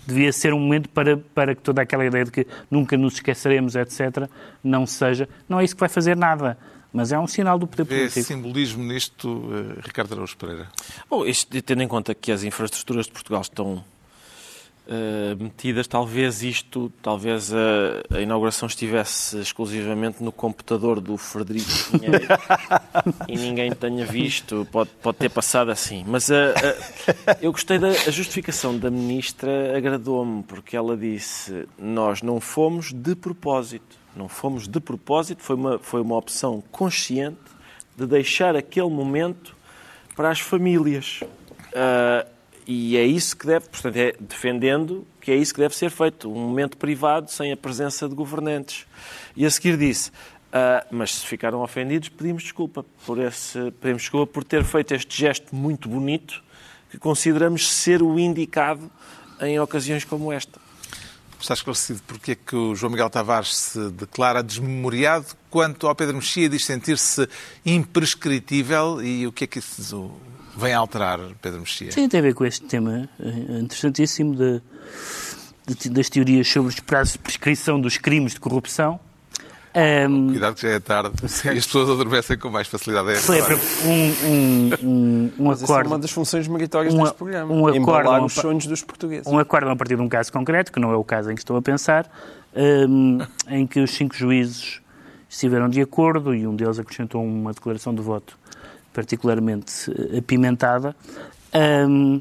devia ser um momento para, para que toda aquela ideia de que nunca nos esqueceremos, etc., não seja. Não é isso que vai fazer nada, mas é um sinal do poder político.
simbolismo nisto, eh, Ricardo Araújo Pereira?
Bom, isto, tendo em conta que as infraestruturas de Portugal estão eh, metidas, talvez isto, talvez a, a inauguração estivesse exclusivamente no computador do Frederico Pinheiro e ninguém tenha visto, pode, pode ter passado assim. Mas a- a- eu gostei da justificação da ministra, agradou-me, porque ela disse: Nós não fomos de propósito. Não fomos de propósito, foi uma, foi uma opção consciente de deixar aquele momento para as famílias. Ah, e é isso que deve, portanto, é defendendo que é isso que deve ser feito, um momento privado sem a presença de governantes. E a seguir disse, ah, mas se ficaram ofendidos, pedimos desculpa por esse, pedimos desculpa por ter feito este gesto muito bonito que consideramos ser o indicado em ocasiões como esta.
Está esclarecido porque é que o João Miguel Tavares se declara desmemoriado quanto ao Pedro Mexia diz sentir-se imprescritível e o que é que isso vem a alterar, Pedro Mexia?
Sim, tem a ver com este tema eh, interessantíssimo de, de, das teorias sobre os prazos de prescrição dos crimes de corrupção.
Um, Cuidado que já é tarde e as pessoas adormecem com mais facilidade. É
foi um, um, um, um
acordo. é uma das funções meritórias um, deste programa.
Um acordo,
os sonhos dos portugueses.
Um acordo a partir de um caso concreto, que não é o caso em que estou a pensar, em que os cinco juízes estiveram de acordo e um deles acrescentou uma declaração de voto particularmente eh, apimentada. Um,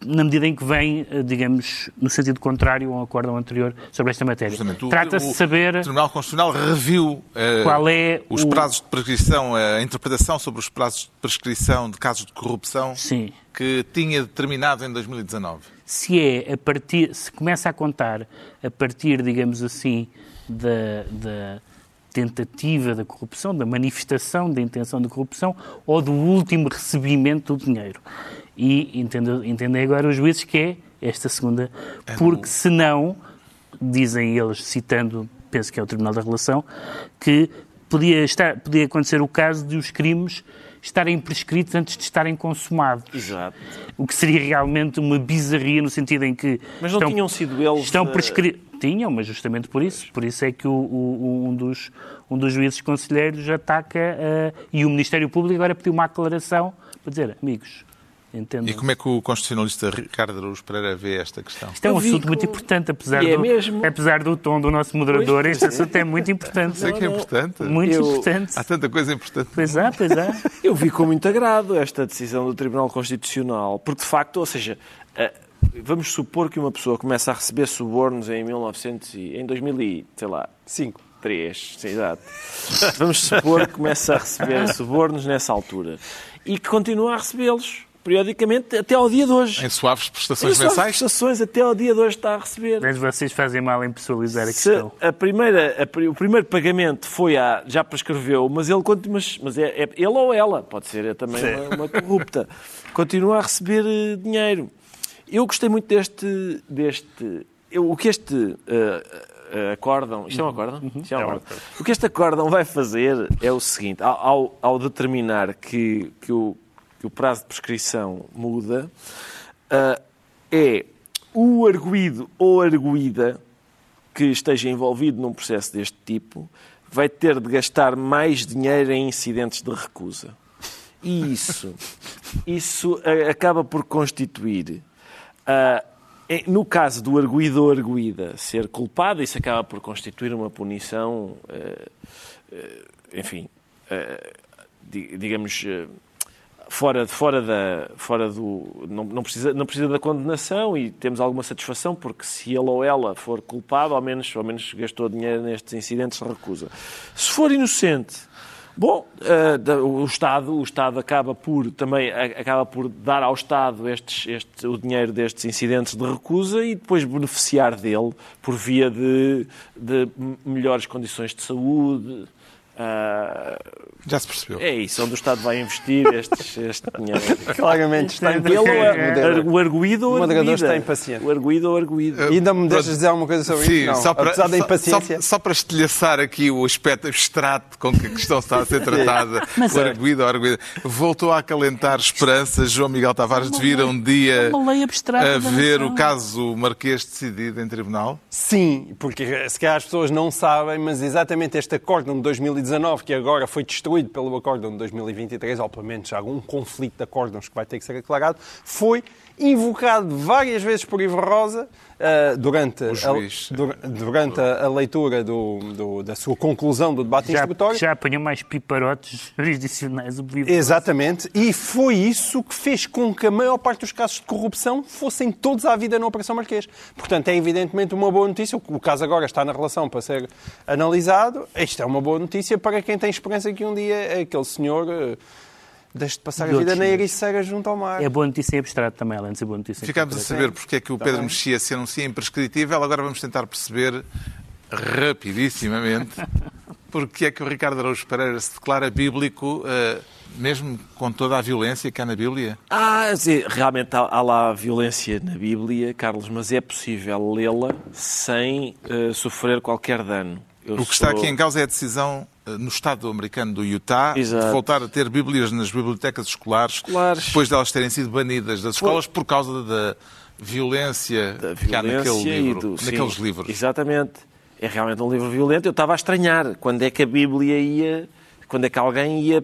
na medida em que vem, eh, digamos, no sentido contrário ao acórdão anterior sobre esta matéria. Trata-se de saber...
O Tribunal Constitucional reviu uh,
qual é
os
o...
prazos de prescrição, a interpretação sobre os prazos de prescrição de casos de corrupção
Sim.
que tinha determinado em 2019.
Se é a partir, se começa a contar a partir, digamos assim, da, da tentativa da corrupção, da manifestação da intenção de corrupção ou do último recebimento do dinheiro. E entendem agora os juízes que é esta segunda, é porque senão, dizem eles, citando, penso que é o Tribunal da Relação, que podia, estar, podia acontecer o caso de os crimes estarem prescritos antes de estarem consumados.
Exato.
O que seria realmente uma bizarria no sentido em que...
Mas não
estão,
tinham sido eles...
Estão prescritos... Tinham, mas justamente por isso. Por isso é que o, o, um, dos, um dos juízes conselheiros ataca uh, e o Ministério Público agora pediu uma aclaração para dizer, amigos,
Entendo. E como é que o constitucionalista Ricardo Araújo Pereira vê esta questão?
Isto é um assunto muito importante, apesar, é do, mesmo. apesar do tom do nosso moderador, pois, este assunto é muito importante.
Sei que é importante.
Muito eu... importante.
Há tanta coisa importante.
Pois há, pois há.
Eu vi com muito agrado esta decisão do Tribunal Constitucional, porque de facto, ou seja, vamos supor que uma pessoa começa a receber subornos em 1900 e, em 2000 e, sei lá, 5, 3, sim, exato. Vamos supor que começa a receber subornos nessa altura e que continua a recebê-los periodicamente até ao dia de hoje.
Em suaves prestações
em suaves
mensais?
prestações até ao dia de hoje está a receber.
Mas vocês fazem mal em pessoalizar a
Se
questão.
A primeira, a, o primeiro pagamento foi a, já prescreveu, mas ele mas, mas é, é, ele ou ela, pode ser também uma, uma, corrupta, continua a receber uh, dinheiro. Eu gostei muito deste, deste eu, o que este uh, uh, acórdão, isto é um acórdão? Uhum. Isto é um é acórdão. O que este acórdão vai fazer é o seguinte, ao, ao determinar que, que o que o prazo de prescrição muda, uh, é o arguído ou arguída que esteja envolvido num processo deste tipo vai ter de gastar mais dinheiro em incidentes de recusa. E isso, isso acaba por constituir, no caso do arguído ou arguída ser culpado, isso acaba por constituir uma punição, uh, uh, enfim, digamos fora, fora, da, fora do. Não, não, precisa, não precisa da condenação e temos alguma satisfação, porque se ele ou ela for culpado, ao menos, ao menos gastou dinheiro nestes incidentes, recusa. Se for inocente, bom, uh, o, Estado, o Estado acaba por também acaba por dar ao Estado estes, este, o dinheiro destes incidentes de recusa e depois beneficiar dele por via de, de melhores condições de saúde. Uh,
já se percebeu.
É isso, onde o Estado vai investir este, este dinheiro.
Claramente está
impaciente. É, o arguído ou
O moderador está impaciente.
O arguído ou arguído.
E ainda me deixas dizer alguma coisa sobre
Sim,
isso? Não.
Só para,
Apesar da impaciência...
Só, só, para estilhaçar aqui o aspecto abstrato com que a questão está a ser tratada, o é. arguído ou arguído, voltou a acalentar esperanças João Miguel Tavares de vir um dia a ver o caso Marquês decidido em tribunal?
Sim, porque se calhar as pessoas não sabem, mas exatamente este acórdão de 2019, que agora foi destruído pelo acórdão de 2023, ou pelo menos algum conflito de acórdãos que vai ter que ser aclarado, foi invocado várias vezes por Ivo Rosa uh, durante, a, durante a, a leitura do, do, da sua conclusão do debate
já,
instrutório.
Já apanhou mais piparotes jurisdicionais.
Exatamente. E foi isso que fez com que a maior parte dos casos de corrupção fossem todos à vida na Operação Marquês. Portanto, é evidentemente uma boa notícia. O caso agora está na relação para ser analisado. Isto é uma boa notícia para quem tem esperança que um dia aquele senhor uh, deixe de passar de a vida na ericeira junto ao mar.
É boa notícia em abstrato também, além de ser boa notícia
Ficámos a saber porque é que o Pedro Mexia se anuncia imprescritível. Agora vamos tentar perceber rapidissimamente porque é que o Ricardo Araújo Pereira se declara bíblico uh, mesmo com toda a violência que há na Bíblia?
Ah, sim, realmente há, há lá violência na Bíblia, Carlos, mas é possível lê-la sem uh, sofrer qualquer dano.
Eu o que sou... está aqui em causa é a decisão uh, no Estado americano do Utah Exato. de voltar a ter Bíblias nas bibliotecas escolares, escolares. depois de elas terem sido banidas das escolas por causa da violência, da violência que há naquele livro, do, naqueles livros.
Exatamente. É realmente um livro violento. Eu estava a estranhar quando é que a Bíblia ia quando é que alguém ia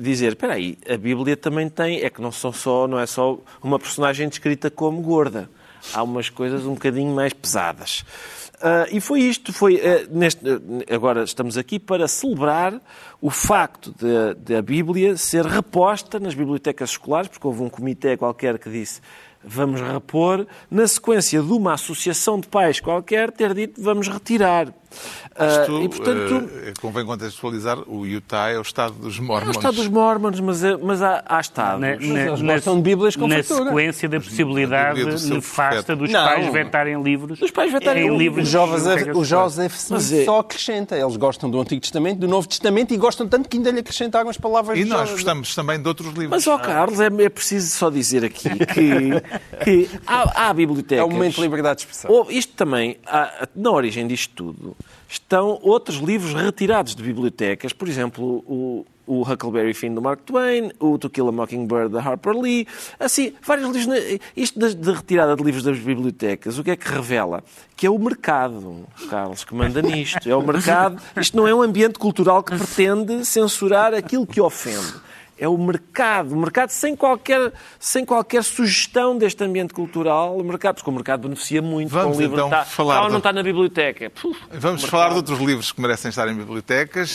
dizer, espera aí, a Bíblia também tem, é que não são só, não é só uma personagem descrita como gorda. Há umas coisas um bocadinho mais pesadas. Uh, e foi isto, foi uh, neste, uh, agora estamos aqui para celebrar o facto de, de, a Bíblia ser reposta nas bibliotecas escolares, porque houve um comitê qualquer que disse vamos repor, na sequência de uma associação de pais qualquer ter dito vamos retirar.
Isto, uh, e, portanto, uh, convém contextualizar, o Utah é o Estado dos Mormons.
É o Estado dos Mormons, mas, é, mas há, há Estados.
Na, na, de Bíblias com Na sequência da possibilidade do nefasta dos não. pais vetarem livros.
Dos pais vetarem
livros. O Joseph, o Joseph Smith é... só acrescenta. Eles gostam do Antigo Testamento, do Novo Testamento e gostam tanto que ainda lhe acrescentaram as palavras
E nós gostamos também de outros livros.
Mas, ó oh, Carlos, é, é, preciso só dizer aqui que, que há, há bibliotecas...
É o momento de liberdade de expressão.
Isto também, há, na origem disto tudo estão outros livros retirados de bibliotecas, por exemplo, o, o Huckleberry Finn do Mark Twain, o To Kill a Mockingbird da Harper Lee, assim, vários livros. Isto de, de retirada de livros das bibliotecas, o que é que revela? Que é o mercado, Carlos, que manda nisto. É o mercado. Isto não é um ambiente cultural que pretende censurar aquilo que ofende é o mercado, o mercado sem qualquer, sem qualquer sugestão deste ambiente cultural, o mercado, porque o mercado beneficia muito
Vamos com o livro.
então
está, falar
ou não está na biblioteca.
Vamos falar de outros livros que merecem estar em bibliotecas